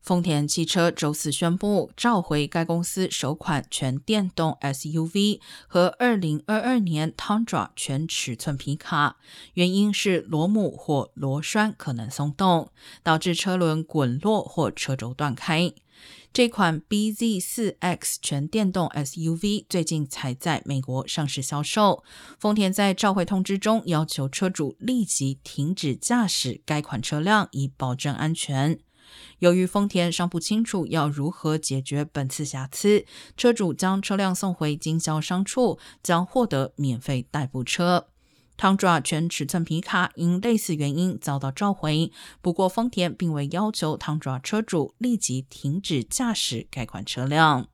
丰田汽车周四宣布召回该公司首款全电动 SUV 和2022年 Tundra 全尺寸皮卡，原因是螺母或螺栓可能松动，导致车轮滚落或车轴断开。这款 BZ4X 全电动 SUV 最近才在美国上市销售。丰田在召回通知中要求车主立即停止驾驶该款车辆，以保证安全。由于丰田尚不清楚要如何解决本次瑕疵，车主将车辆送回经销商处，将获得免费代步车。Tundra 全尺寸皮卡因类似原因遭到召回，不过丰田并未要求 Tundra 车主立即停止驾驶该款车辆。